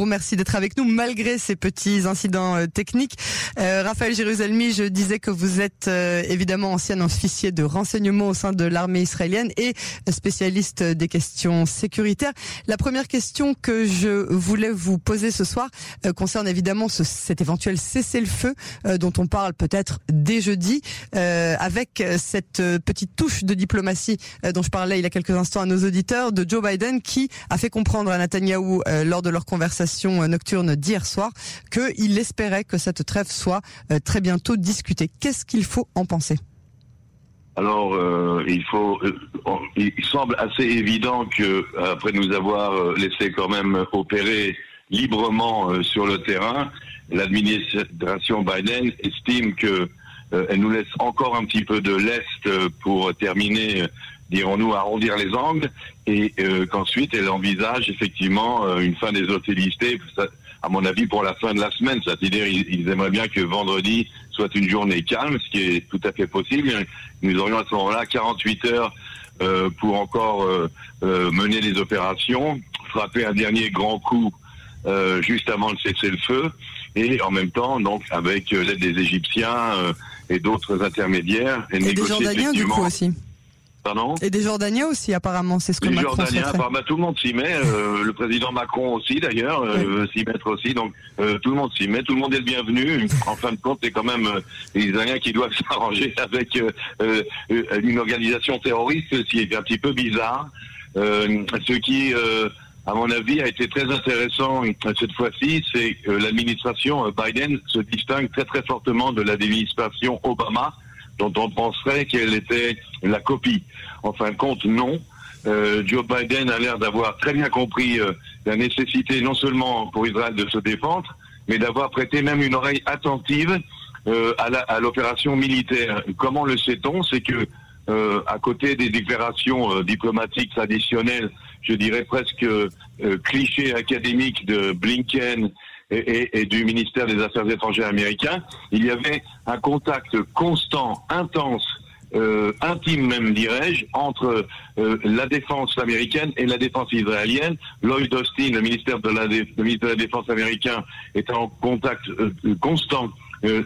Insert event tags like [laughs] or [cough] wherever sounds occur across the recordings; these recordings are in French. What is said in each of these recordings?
vous remercie d'être avec nous malgré ces petits incidents euh, techniques. Euh, Raphaël Jérusalemi, je disais que vous êtes euh, évidemment ancien officier de renseignement au sein de l'armée israélienne et spécialiste des questions sécuritaires. La première question que je voulais vous poser ce soir concerne évidemment ce, cet éventuel cessez-le-feu dont on parle peut-être dès jeudi, avec cette petite touche de diplomatie dont je parlais il y a quelques instants à nos auditeurs de Joe Biden qui a fait comprendre à Netanyahou lors de leur conversation nocturne d'hier soir qu'il espérait que cette trêve soit euh, très bientôt discutée. Qu'est-ce qu'il faut en penser? Alors, euh, il faut, euh, il semble assez évident que après nous avoir laissé quand même opérer librement sur le terrain, l'administration Biden estime que elle nous laisse encore un petit peu de l'est pour terminer, dirons-nous, arrondir les angles, et qu'ensuite elle envisage effectivement une fin des hostilités à mon avis, pour la fin de la semaine. C'est-à-dire, ils, aimeraient bien que vendredi soit une journée calme, ce qui est tout à fait possible. Nous aurions à ce moment-là 48 heures euh, pour encore euh, euh, mener les opérations, frapper un dernier grand coup juste avant de cesser le feu, et en même temps, donc, avec l'aide des Égyptiens et d'autres intermédiaires, et, et des Jordaniens, du coup, aussi. Pardon Et des Jordaniens aussi, apparemment, c'est ce que les Macron Jordaniens, bah, tout le monde s'y met. Euh, [laughs] le président Macron aussi, d'ailleurs, euh, veut s'y mettre aussi. Donc, euh, tout le monde s'y met. Tout le monde est le bienvenu. En fin de compte, c'est quand même les Israéliens qui doivent [laughs] s'arranger avec une organisation terroriste, ce qui est un petit peu bizarre. ce qui, à mon avis, a été très intéressant cette fois-ci, c'est que l'administration Biden se distingue très très fortement de l'administration Obama dont on penserait qu'elle était la copie. En fin de compte, non. Euh, Joe Biden a l'air d'avoir très bien compris euh, la nécessité non seulement pour Israël de se défendre, mais d'avoir prêté même une oreille attentive euh, à l'opération militaire. Comment le sait-on? C'est que à côté des déclarations diplomatiques traditionnelles, je dirais presque clichés académiques de Blinken et, du ministère des Affaires étrangères américain, il y avait un contact constant, intense, euh, intime même dirais-je, entre euh, la défense américaine et la défense israélienne. Lloyd Austin, le ministère de la, le ministre de la Défense américain, était en contact euh, constant,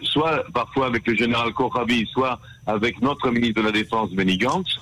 soit parfois avec le général Kochavi, soit avec notre ministre de la Défense, Benny Gantz.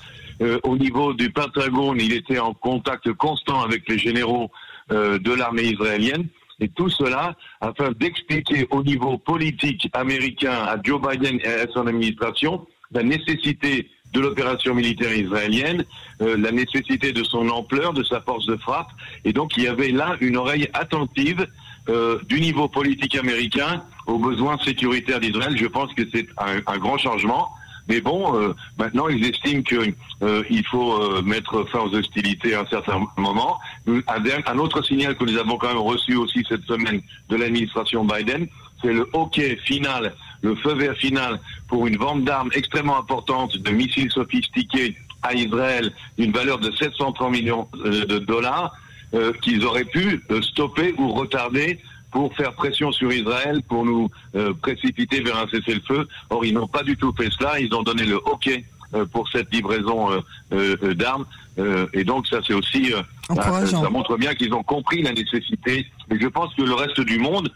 au niveau du Pentagone, il était en contact constant avec les généraux de l'armée israélienne. Et tout cela afin d'expliquer au niveau politique américain à Joe Biden et à son administration la nécessité de l'opération militaire israélienne, euh, la nécessité de son ampleur, de sa force de frappe. Et donc il y avait là une oreille attentive euh, du niveau politique américain aux besoins sécuritaires d'Israël. Je pense que c'est un, grand changement. Mais bon, euh, maintenant, ils estiment qu'il euh, faut euh, mettre fin aux hostilités à un certain moment. Un, un, autre signal que nous avons quand même reçu aussi cette semaine de l'administration Biden, c'est le hockey final, le feu vert final pour une vente d'armes extrêmement importante de missiles sophistiqués à Israël d'une valeur de 730 millions de dollars qu'ils auraient pu stopper ou retarder pour faire pression sur Israël, pour nous euh, précipiter vers un cessez-le-feu. Or, ils n'ont pas du tout fait cela. Ils ont donné le OK euh, pour cette livraison euh, d'armes. et donc, ça, c'est aussi... Bah, ça montre bien qu'ils ont compris la nécessité. Mais je pense que le reste du monde,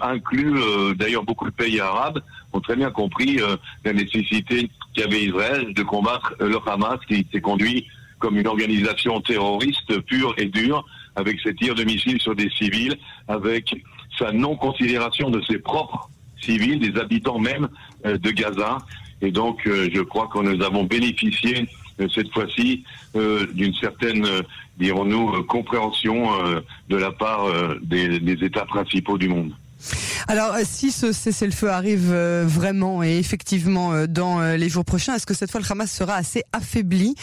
inclut d'ailleurs beaucoup de pays arabes, ont très bien compris la nécessité qu'avait Israël de combattre le Hamas qui s'est conduit comme une organisation terroriste pure et dure, avec ses tirs de missiles sur des civils, avec sa non-considération de ses propres civils, des habitants même euh, de Gaza. Et donc, euh, je crois que nous avons bénéficié euh, cette fois-ci d'une certaine, dirons-nous, compréhension de la part des, des États principaux du monde. Alors, si ce cessez-le-feu arrive vraiment et effectivement dans les jours prochains, est-ce que cette fois le Hamas sera assez affaibli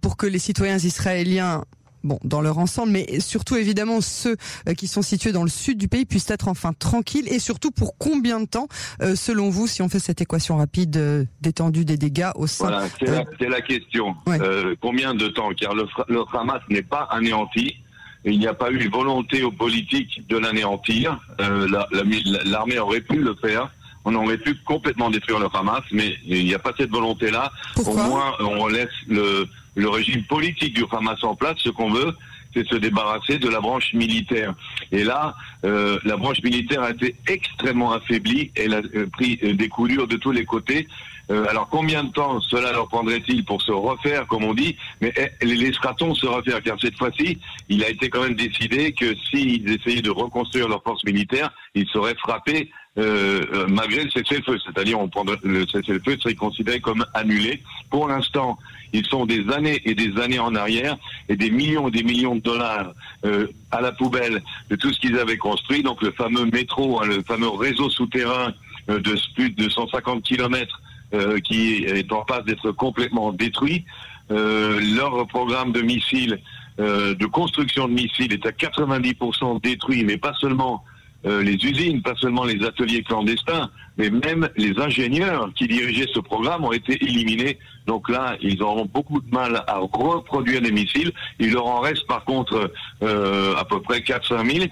pour que les citoyens israéliens bon, dans leur ensemble, mais surtout évidemment ceux euh, qui sont situés dans le sud du pays puissent être enfin tranquilles et surtout pour combien de temps, euh, selon vous, si on fait cette équation rapide euh, d'étendue des dégâts au sein. Voilà, c'est la, question. combien de temps? Car le, le Hamas n'est pas anéanti. Il n'y a pas eu volonté aux politiques de l'anéantir. L'armée aurait pu le faire on aurait pu complètement détruire le Hamas, mais il n'y a pas cette volonté-là. Au moins, on laisse le, le régime politique du Hamas en place, ce qu'on veut, c'est se débarrasser de la branche militaire. Et là, euh, la branche militaire a été extrêmement affaiblie. Elle a euh, pris euh, des coups durs de tous les côtés. alors combien de temps cela leur prendrait-il pour se refaire, comme on dit? Mais eh, les stratons se refaire, car cette fois-ci, il a été quand même décidé que s'ils essayaient de reconstruire leur force militaire, ils seraient frappés euh, malgré le cessez-le-feu. C'est-à-dire, on prendrait le cessez-le-feu serait considéré comme annulé. Pour l'instant, ils sont des années et des années en arrière et des millions et des millions de dollars euh, à la poubelle de tout ce qu'ils avaient construit. Donc le fameux métro, hein, le fameux réseau souterrain euh, de plus de 150 kilomètres euh, qui est en passe d'être complètement détruit. leur programme de missiles, de construction de missiles est à 90% détruit, mais pas seulement euh, les usines, pas seulement les ateliers clandestins, mais même les ingénieurs qui dirigeaient ce programme ont été éliminés. Donc là, ils auront beaucoup de mal à reproduire des missiles. Il leur en reste par contre euh, à peu près 400 000.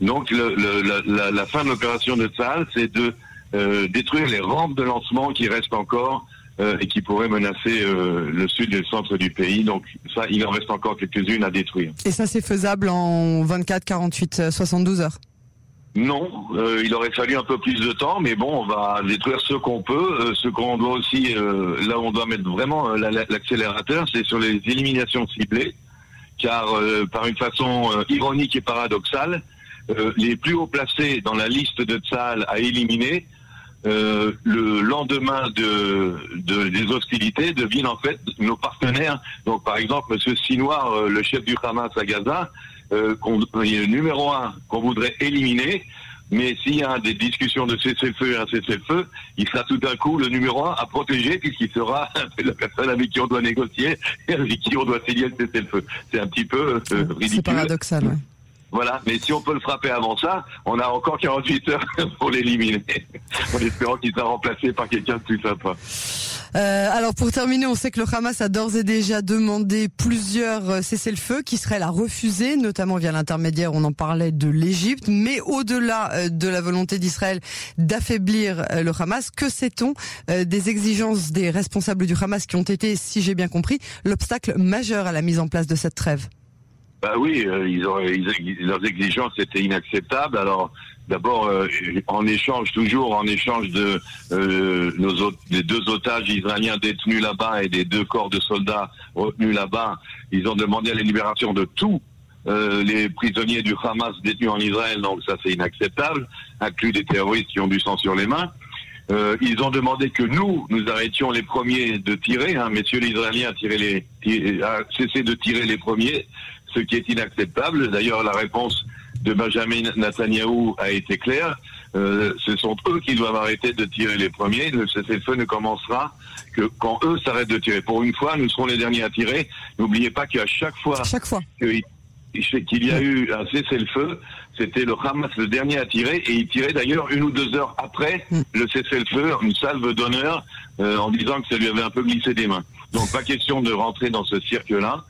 Donc la, fin de l'opération de Tsahal, c'est de euh, détruire les rampes de lancement qui restent encore et qui pourraient menacer le sud et le centre du pays. Donc ça, il en reste encore quelques-unes à détruire. Et ça, c'est faisable en 24, 48, 72 heures non, euh, il aurait fallu un peu plus de temps, mais bon, on va détruire ce qu'on peut. Euh, ce qu'on doit aussi, euh, là où on doit mettre vraiment l'accélérateur, c'est sur les éliminations ciblées, car par une façon ironique et paradoxale, les plus haut placés dans la liste de Tsal à éliminer, le lendemain de, des hostilités deviennent en fait nos partenaires. Donc par exemple, M. Sinoir, le chef du Hamas à Gaza, euh, numéro un qu'on voudrait éliminer. Mais s'il y a des discussions de cessez-le-feu et un cessez-le-feu, il sera tout d'un coup le numéro un à protéger puisqu'il sera [laughs] la personne avec qui on doit négocier et avec qui on doit signer le cessez-le-feu. C'est un petit peu euh, ridicule. C'est paradoxal, ouais. Voilà, mais si on peut le frapper avant ça, on a encore 48 heures [laughs] pour l'éliminer, en espérant qu'il sera remplacé par quelqu'un de plus sympa. Euh, alors pour terminer, on sait que le Hamas a d'ores et déjà demandé plusieurs euh, cessez-le-feu qui seraient la notamment via l'intermédiaire, on en parlait, de l'Égypte. Mais au-delà euh, de la volonté d'Israël d'affaiblir le Hamas, que sait-on des exigences des responsables du Hamas qui ont été, si j'ai bien compris, l'obstacle majeur à la mise en place de cette trêve? Bah oui, euh, ils ont, leurs exigences étaient inacceptables. Alors d'abord, euh, en échange, toujours en échange de euh, nos des deux otages israéliens détenus là-bas et des deux corps de soldats retenus là-bas, ils ont demandé la libération de tous les prisonniers du Hamas détenus en Israël. Donc ça, c'est inacceptable, inclus des terroristes qui ont du sang sur les mains. ils ont demandé que nous, nous arrêtions les premiers de tirer. Hein, messieurs les Israéliens, tiré les, cessé de tirer les premiers ce qui est inacceptable. D'ailleurs, la réponse de Benjamin Netanyahu a été claire. Euh, ce sont eux qui doivent arrêter de tirer les premiers. Le cessez-le-feu ne commencera que quand eux s'arrêtent de tirer. Pour une fois, nous serons les derniers à tirer. N'oubliez pas qu'à chaque fois, chaque fois. qu'il y a eu un cessez-le-feu, c'était le Hamas le dernier à tirer et il tirait d'ailleurs une ou deux heures après mm. le cessez-le-feu, une salve d'honneur euh, en disant que ça lui avait un peu glissé des mains. Donc pas question de rentrer dans ce cirque-là.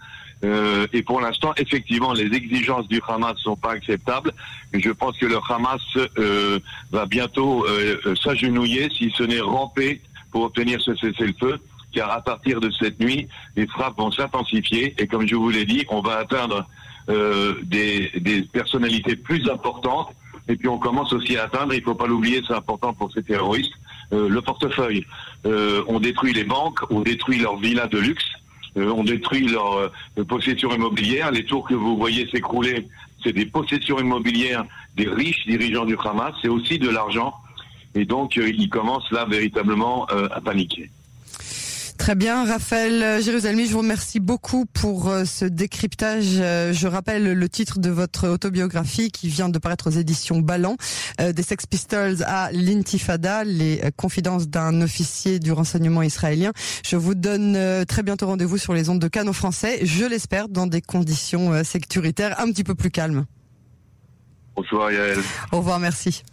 Euh, et pour l'instant, effectivement, les exigences du Hamas sont pas acceptables. Je pense que le Hamas euh, va bientôt euh, euh, s'agenouiller, si ce n'est ramper, pour obtenir ce cessez-le-feu. Car à partir de cette nuit, les frappes vont s'intensifier. Et comme je vous l'ai dit, on va atteindre des, des personnalités plus importantes. Et puis on commence aussi à atteindre, il faut pas l'oublier, c'est important pour ces terroristes, le portefeuille. on détruit les banques, on détruit leurs villas de luxe, euh, ont détruit leur euh, possession immobilière. Les tours que vous voyez s'écrouler, c'est des possessions immobilières des riches dirigeants du Hamas. C'est aussi de l'argent. Et donc, euh, ils commencent là véritablement à paniquer. Très bien, Raphaël Jérusalemi, je vous remercie beaucoup pour euh, ce décryptage. Euh, je rappelle le titre de votre autobiographie qui vient de paraître aux éditions Ballant, euh, des Sex Pistols à l'Intifada, les confidences d'un officier du renseignement israélien. Je vous donne très bientôt rendez-vous sur les ondes de canaux français, je l'espère, dans des conditions sécuritaires un petit peu plus calmes. Bonsoir Yael. Au revoir, merci.